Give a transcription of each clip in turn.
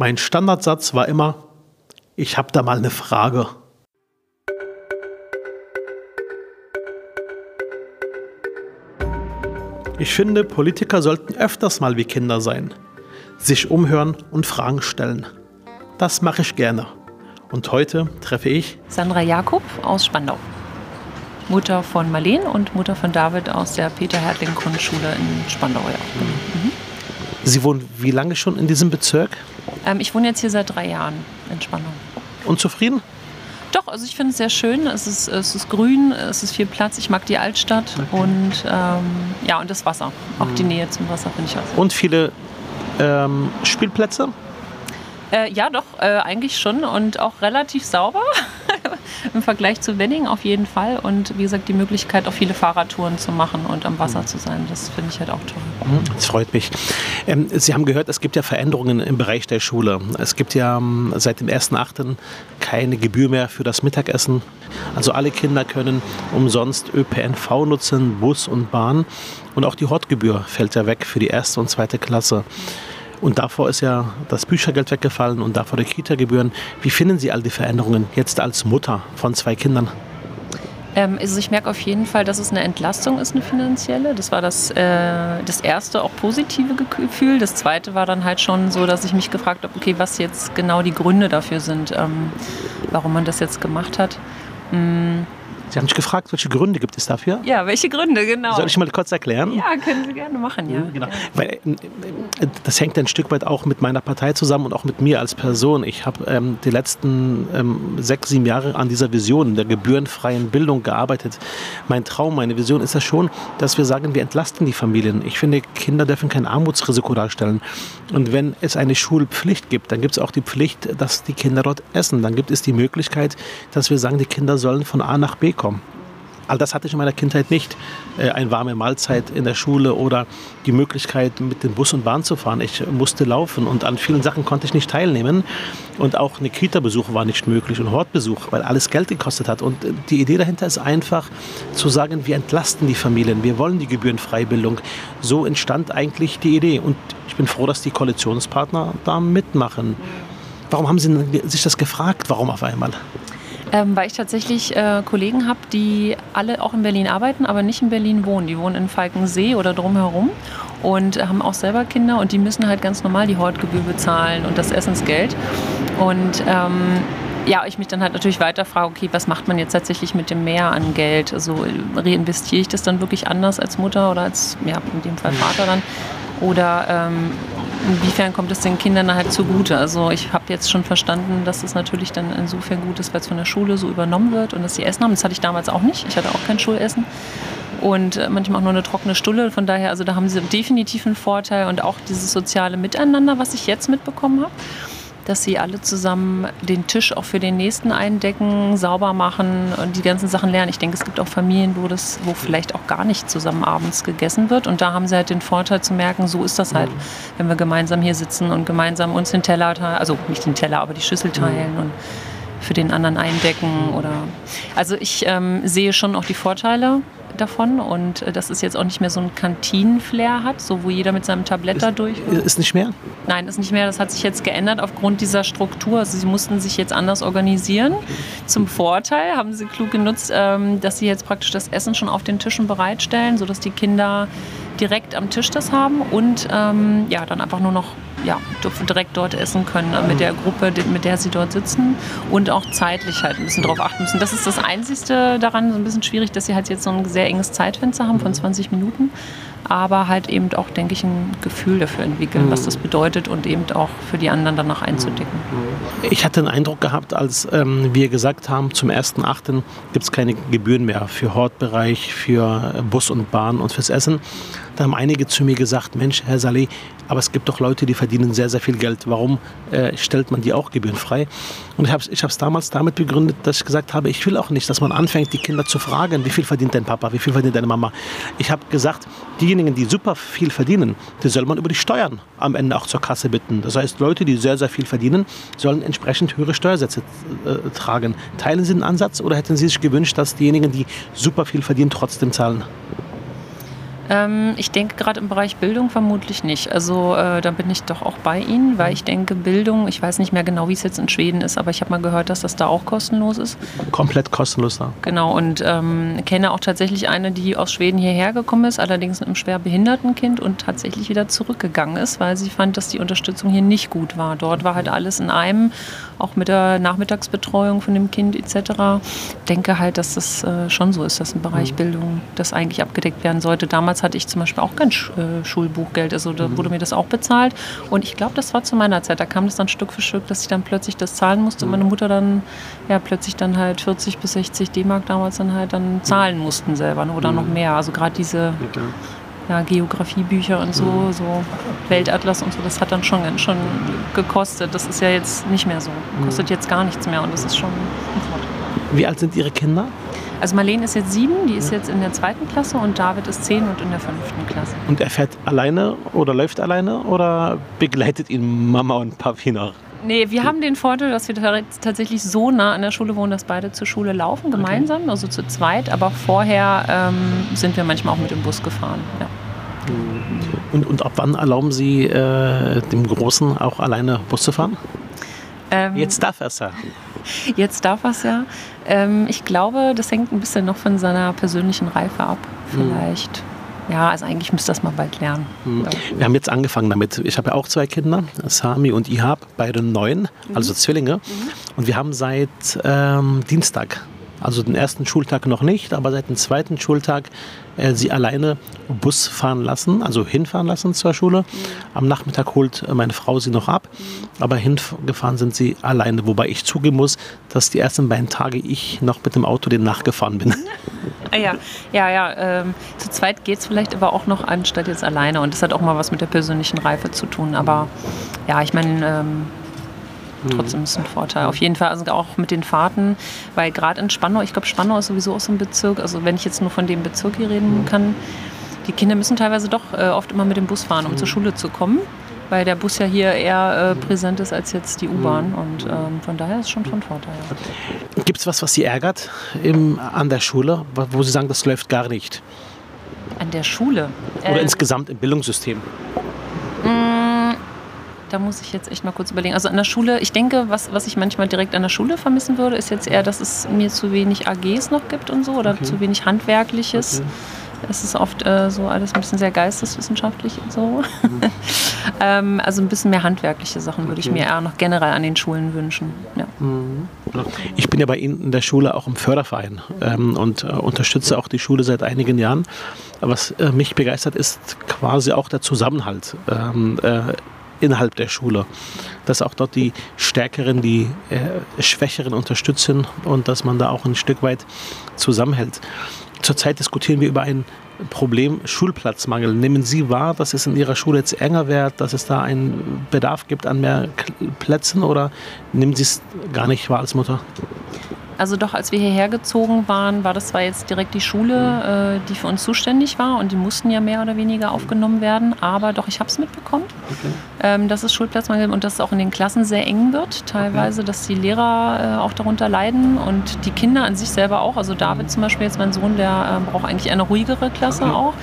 Mein Standardsatz war immer, ich habe da mal eine Frage. Ich finde, Politiker sollten öfters mal wie Kinder sein, sich umhören und Fragen stellen. Das mache ich gerne. Und heute treffe ich Sandra Jakob aus Spandau. Mutter von Marleen und Mutter von David aus der Peter-Hertling-Grundschule in Spandau. Ja. Mhm. Sie wohnen wie lange schon in diesem Bezirk? Ähm, ich wohne jetzt hier seit drei Jahren in Spandau. Und zufrieden? Doch, also ich finde es sehr schön. Es ist, es ist grün, es ist viel Platz. Ich mag die Altstadt okay. und ähm, ja und das Wasser. Auch mhm. die Nähe zum Wasser finde ich auch. Sehr Und viele ähm, Spielplätze? Äh, ja, doch, äh, eigentlich schon und auch relativ sauber im Vergleich zu Wenning auf jeden Fall. Und wie gesagt, die Möglichkeit, auch viele Fahrradtouren zu machen und am Wasser mhm. zu sein, das finde ich halt auch toll. Mhm, das freut mich. Ähm, Sie haben gehört, es gibt ja Veränderungen im Bereich der Schule. Es gibt ja ähm, seit dem 1.8. keine Gebühr mehr für das Mittagessen. Also alle Kinder können umsonst ÖPNV nutzen, Bus und Bahn. Und auch die Hortgebühr fällt ja weg für die erste und zweite Klasse. Und davor ist ja das Büchergeld weggefallen und davor die Kita-Gebühren. Wie finden Sie all die Veränderungen jetzt als Mutter von zwei Kindern? Ähm, also ich merke auf jeden Fall, dass es eine Entlastung ist, eine finanzielle. Das war das, äh, das erste auch positive Gefühl. Das zweite war dann halt schon so, dass ich mich gefragt habe, okay, was jetzt genau die Gründe dafür sind, ähm, warum man das jetzt gemacht hat. Mhm. Sie haben mich gefragt, welche Gründe gibt es dafür? Ja, welche Gründe, genau. Soll ich mal kurz erklären? Ja, können Sie gerne machen, ja. genau. Weil, äh, das hängt ein Stück weit auch mit meiner Partei zusammen und auch mit mir als Person. Ich habe ähm, die letzten ähm, sechs, sieben Jahre an dieser Vision der gebührenfreien Bildung gearbeitet. Mein Traum, meine Vision ist ja schon, dass wir sagen, wir entlasten die Familien. Ich finde, Kinder dürfen kein Armutsrisiko darstellen. Und wenn es eine Schulpflicht gibt, dann gibt es auch die Pflicht, dass die Kinder dort essen. Dann gibt es die Möglichkeit, dass wir sagen, die Kinder sollen von A nach B kommen. All das hatte ich in meiner Kindheit nicht. Äh, eine warme Mahlzeit in der Schule oder die Möglichkeit, mit dem Bus und Bahn zu fahren. Ich musste laufen und an vielen Sachen konnte ich nicht teilnehmen. Und auch eine Kita-Besuch war nicht möglich und Hortbesuch, weil alles Geld gekostet hat. Und die Idee dahinter ist einfach zu sagen, wir entlasten die Familien, wir wollen die Gebührenfreibildung. So entstand eigentlich die Idee. Und ich bin froh, dass die Koalitionspartner da mitmachen. Warum haben Sie sich das gefragt? Warum auf einmal? Ähm, weil ich tatsächlich äh, Kollegen habe, die alle auch in Berlin arbeiten, aber nicht in Berlin wohnen. Die wohnen in Falkensee oder drumherum und haben auch selber Kinder und die müssen halt ganz normal die Hortgebühr bezahlen und das Essensgeld. Und ähm, ja, ich mich dann halt natürlich weiter frage, okay, was macht man jetzt tatsächlich mit dem Mehr an Geld? Also reinvestiere ich das dann wirklich anders als Mutter oder als, ja, in dem Fall Vater dann? Oder ähm, inwiefern kommt es den Kindern halt zugute? Also ich habe jetzt schon verstanden, dass es natürlich dann insofern gut ist, weil es von der Schule so übernommen wird und dass sie Essen haben. Das hatte ich damals auch nicht. Ich hatte auch kein Schulessen und äh, manchmal auch nur eine trockene Stulle. Von daher, also da haben sie definitiv einen Vorteil und auch dieses soziale Miteinander, was ich jetzt mitbekommen habe dass sie alle zusammen den Tisch auch für den nächsten eindecken, sauber machen und die ganzen Sachen lernen. Ich denke, es gibt auch Familien, wo das, wo vielleicht auch gar nicht zusammen abends gegessen wird. Und da haben sie halt den Vorteil zu merken, so ist das halt, wenn wir gemeinsam hier sitzen und gemeinsam uns den Teller teilen, also nicht den Teller, aber die Schüssel teilen und für den anderen eindecken oder also ich ähm, sehe schon auch die Vorteile davon und äh, dass es jetzt auch nicht mehr so ein Kantinenflair hat, so wo jeder mit seinem Tablett da durch. Ist nicht mehr? Nein, ist nicht mehr. Das hat sich jetzt geändert aufgrund dieser Struktur. Also sie mussten sich jetzt anders organisieren. Zum Vorteil haben sie klug genutzt, ähm, dass sie jetzt praktisch das Essen schon auf den Tischen bereitstellen, sodass die Kinder direkt am Tisch das haben und ähm, ja, dann einfach nur noch ja, direkt dort essen können äh, mit der Gruppe, mit der sie dort sitzen und auch zeitlich halt ein bisschen darauf achten müssen. Das ist das Einzige daran, so ein bisschen schwierig, dass sie halt jetzt so ein sehr enges Zeitfenster haben von 20 Minuten, aber halt eben auch, denke ich, ein Gefühl dafür entwickeln, mhm. was das bedeutet und eben auch für die anderen danach einzudecken. Ich hatte den Eindruck gehabt, als ähm, wir gesagt haben, zum 1.8. gibt es keine Gebühren mehr für Hortbereich, für Bus und Bahn und fürs Essen da haben einige zu mir gesagt, Mensch, Herr Saleh, aber es gibt doch Leute, die verdienen sehr, sehr viel Geld. Warum äh, stellt man die auch gebührenfrei? Und ich habe es ich damals damit begründet, dass ich gesagt habe, ich will auch nicht, dass man anfängt, die Kinder zu fragen, wie viel verdient dein Papa, wie viel verdient deine Mama. Ich habe gesagt, diejenigen, die super viel verdienen, die soll man über die Steuern am Ende auch zur Kasse bitten. Das heißt, Leute, die sehr, sehr viel verdienen, sollen entsprechend höhere Steuersätze äh, tragen. Teilen Sie den Ansatz oder hätten Sie sich gewünscht, dass diejenigen, die super viel verdienen, trotzdem zahlen? Ähm, ich denke gerade im Bereich Bildung vermutlich nicht. Also äh, da bin ich doch auch bei Ihnen, weil ich denke, Bildung, ich weiß nicht mehr genau, wie es jetzt in Schweden ist, aber ich habe mal gehört, dass das da auch kostenlos ist. Komplett kostenlos da. Genau, und ähm, kenne auch tatsächlich eine, die aus Schweden hierher gekommen ist, allerdings mit einem schwer behinderten Kind und tatsächlich wieder zurückgegangen ist, weil sie fand, dass die Unterstützung hier nicht gut war. Dort war halt alles in einem, auch mit der Nachmittagsbetreuung von dem Kind etc. Ich denke halt, dass das äh, schon so ist, dass im Bereich mhm. Bildung das eigentlich abgedeckt werden sollte. Damals damals hatte ich zum Beispiel auch kein äh, Schulbuchgeld, also da mhm. wurde mir das auch bezahlt. Und ich glaube, das war zu meiner Zeit. Da kam das dann Stück für Stück, dass ich dann plötzlich das zahlen musste und meine mhm. Mutter dann ja plötzlich dann halt 40 bis 60 D-Mark damals dann halt dann mhm. zahlen mussten selber ne, oder noch mehr. Also gerade diese ja, Geografiebücher und so, so Weltatlas und so, das hat dann schon ganz schon gekostet. Das ist ja jetzt nicht mehr so. Kostet jetzt gar nichts mehr und das ist schon ein Vorteil. Wie alt sind Ihre Kinder? Also Marlene ist jetzt sieben, die ist jetzt in der zweiten Klasse und David ist zehn und in der fünften Klasse. Und er fährt alleine oder läuft alleine oder begleitet ihn Mama und Papi noch? Nee, wir haben den Vorteil, dass wir tatsächlich so nah an der Schule wohnen, dass beide zur Schule laufen, gemeinsam, okay. also zu zweit. Aber vorher ähm, sind wir manchmal auch mit dem Bus gefahren. Ja. Und, und ab wann erlauben Sie äh, dem Großen auch alleine Bus zu fahren? Ähm, Jetzt darf er es ja. Jetzt darf er es ja. Ähm, ich glaube, das hängt ein bisschen noch von seiner persönlichen Reife ab, hm. vielleicht. Mhm. Ja, also eigentlich müsste das mal bald lernen. Mhm. Wir haben jetzt angefangen damit. Ich habe ja auch zwei Kinder, Sami und Ihab, beide neun, mhm. also Zwillinge. Mhm. Und wir haben seit ähm, Dienstag also den ersten Schultag noch nicht, aber seit dem zweiten Schultag äh, sie alleine Bus fahren lassen, also hinfahren lassen zur Schule. Am Nachmittag holt äh, meine Frau sie noch ab, aber hingefahren sind sie alleine, wobei ich zugeben muss, dass die ersten beiden Tage ich noch mit dem Auto den nachgefahren bin. Ah ja, ja, ja. Ähm, zu zweit geht es vielleicht aber auch noch anstatt jetzt alleine und das hat auch mal was mit der persönlichen Reife zu tun. Aber ja, ich meine, ähm. Trotzdem ist es ein Vorteil. Auf jeden Fall, also auch mit den Fahrten, weil gerade in Spandau, ich glaube, Spandau ist sowieso auch so ein Bezirk, also wenn ich jetzt nur von dem Bezirk hier reden mhm. kann, die Kinder müssen teilweise doch äh, oft immer mit dem Bus fahren, um mhm. zur Schule zu kommen, weil der Bus ja hier eher äh, präsent ist als jetzt die U-Bahn und ähm, von daher ist es schon von Vorteil. Gibt es was, was Sie ärgert im, an der Schule, wo Sie sagen, das läuft gar nicht? An der Schule? Oder äh, insgesamt im Bildungssystem? Da muss ich jetzt echt mal kurz überlegen. Also an der Schule, ich denke, was, was ich manchmal direkt an der Schule vermissen würde, ist jetzt eher, dass es mir zu wenig AGs noch gibt und so oder okay. zu wenig Handwerkliches. Okay. Es ist oft äh, so alles ein bisschen sehr geisteswissenschaftlich und so. Mhm. ähm, also ein bisschen mehr handwerkliche Sachen okay. würde ich mir eher noch generell an den Schulen wünschen. Ja. Mhm. Ich bin ja bei Ihnen in der Schule auch im Förderverein ähm, und äh, unterstütze auch die Schule seit einigen Jahren. Was äh, mich begeistert, ist quasi auch der Zusammenhalt. Ähm, äh, innerhalb der Schule. Dass auch dort die Stärkeren die äh, Schwächeren unterstützen und dass man da auch ein Stück weit zusammenhält. Zurzeit diskutieren wir über ein Problem Schulplatzmangel. Nehmen Sie wahr, dass es in Ihrer Schule jetzt enger wird, dass es da einen Bedarf gibt an mehr Plätzen oder nehmen Sie es gar nicht wahr als Mutter? Also doch, als wir hierher gezogen waren, war das zwar jetzt direkt die Schule, äh, die für uns zuständig war und die mussten ja mehr oder weniger aufgenommen werden, aber doch, ich habe es mitbekommen, okay. ähm, dass es Schulplatzmangel gibt und dass es auch in den Klassen sehr eng wird, teilweise, okay. dass die Lehrer äh, auch darunter leiden und die Kinder an sich selber auch. Also David zum Beispiel, jetzt mein Sohn, der äh, braucht eigentlich eine ruhigere Klasse okay. auch.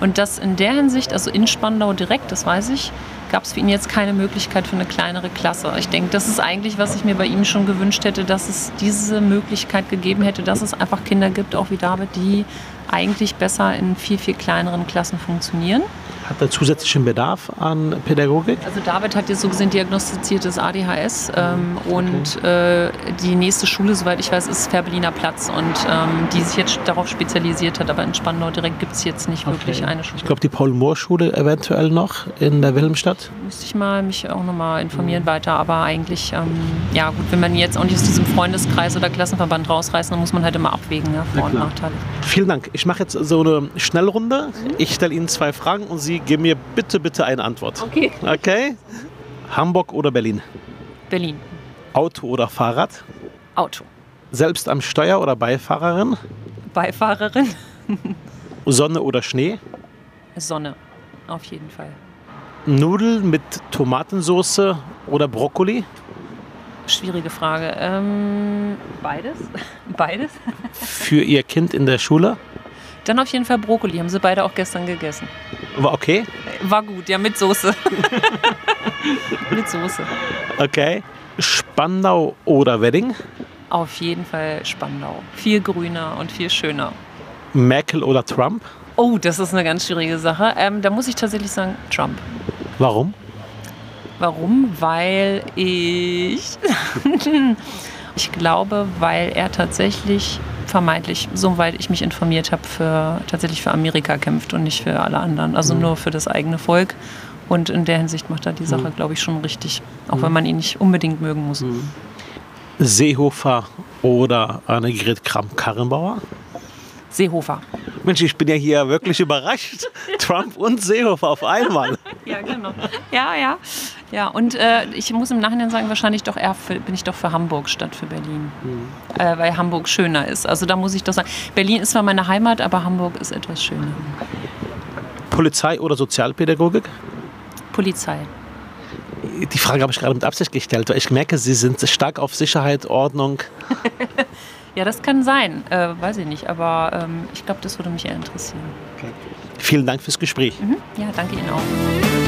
Und das in der Hinsicht, also in Spandau direkt, das weiß ich, gab es für ihn jetzt keine Möglichkeit für eine kleinere Klasse. Ich denke, das ist eigentlich, was ich mir bei ihm schon gewünscht hätte, dass es diese Möglichkeit gegeben hätte, dass es einfach Kinder gibt, auch wie David, die eigentlich besser in viel, viel kleineren Klassen funktionieren. Hat er zusätzlichen Bedarf an Pädagogik? Also David hat jetzt so gesehen diagnostiziertes ADHS ähm, und äh, die nächste Schule, soweit ich weiß, ist Fährberliner Platz und ähm, die sich jetzt darauf spezialisiert hat, aber in Spandau direkt gibt es jetzt nicht wirklich Okay. eine Schule. Ich glaube, die Paul-Mohr-Schule eventuell noch in der Wilhelmstadt. Müsste ich mal mich auch nochmal informieren weiter, aber eigentlich, ähm, ja gut, wenn man jetzt auch nicht aus diesem Freundeskreis oder Klassenverband rausreißt, dann muss man halt immer abwägen, ja, Vor- und. Nachteile. Vielen Dank. Ich mache jetzt so eine Schnellrunde. Ich stelle Ihnen zwei Fragen und Sie geben mir bitte, bitte eine Antwort. Okay. Okay? Hamburg oder Berlin? Berlin. Auto oder Fahrrad? Auto. Selbst am Steuer oder Beifahrerin? Beifahrerin. Sonne oder Schnee? Sonne. Auf jeden Fall. Nudeln mit Tomatensauce oder Brokkoli? Schwierige Frage. Ähm, beides? Beides? Für Ihr Kind in der Schule? Dann auf jeden Fall Brokkoli. Haben sie beide auch gestern gegessen. War okay? War gut, ja, mit Soße. mit Soße. Okay. Spandau oder Wedding? Auf jeden Fall Spandau. Viel grüner und viel schöner. Merkel oder Trump? Oh, das ist eine ganz schwierige Sache. Ähm, da muss ich tatsächlich sagen, Trump. Warum? Warum? Weil ich. ich glaube, weil er tatsächlich vermeintlich, soweit ich mich informiert habe, für, tatsächlich für Amerika kämpft und nicht für alle anderen. Also nur für das eigene Volk. Und in der Hinsicht macht er die Sache, glaube ich, schon richtig. Auch wenn man ihn nicht unbedingt mögen muss. Seehofer oder Annegret Kramp-Karrenbauer? Seehofer. Mensch, ich bin ja hier wirklich überrascht. Trump und Seehofer auf einmal. Ja, genau. Ja, ja. Ja, und äh, ich muss im Nachhinein sagen, wahrscheinlich doch eher für, bin ich doch für Hamburg statt für Berlin. Äh, weil Hamburg schöner ist. Also da muss ich doch sagen, Berlin ist zwar meine Heimat, aber Hamburg ist etwas schöner. Polizei oder Sozialpädagogik? Polizei. Die Frage habe ich gerade mit Absicht gestellt, weil ich merke, Sie sind stark auf Sicherheit, Ordnung. Ja, das kann sein. Äh, weiß ich nicht, aber ähm, ich glaube, das würde mich eher interessieren. Vielen Dank fürs Gespräch. Ja, danke Ihnen auch.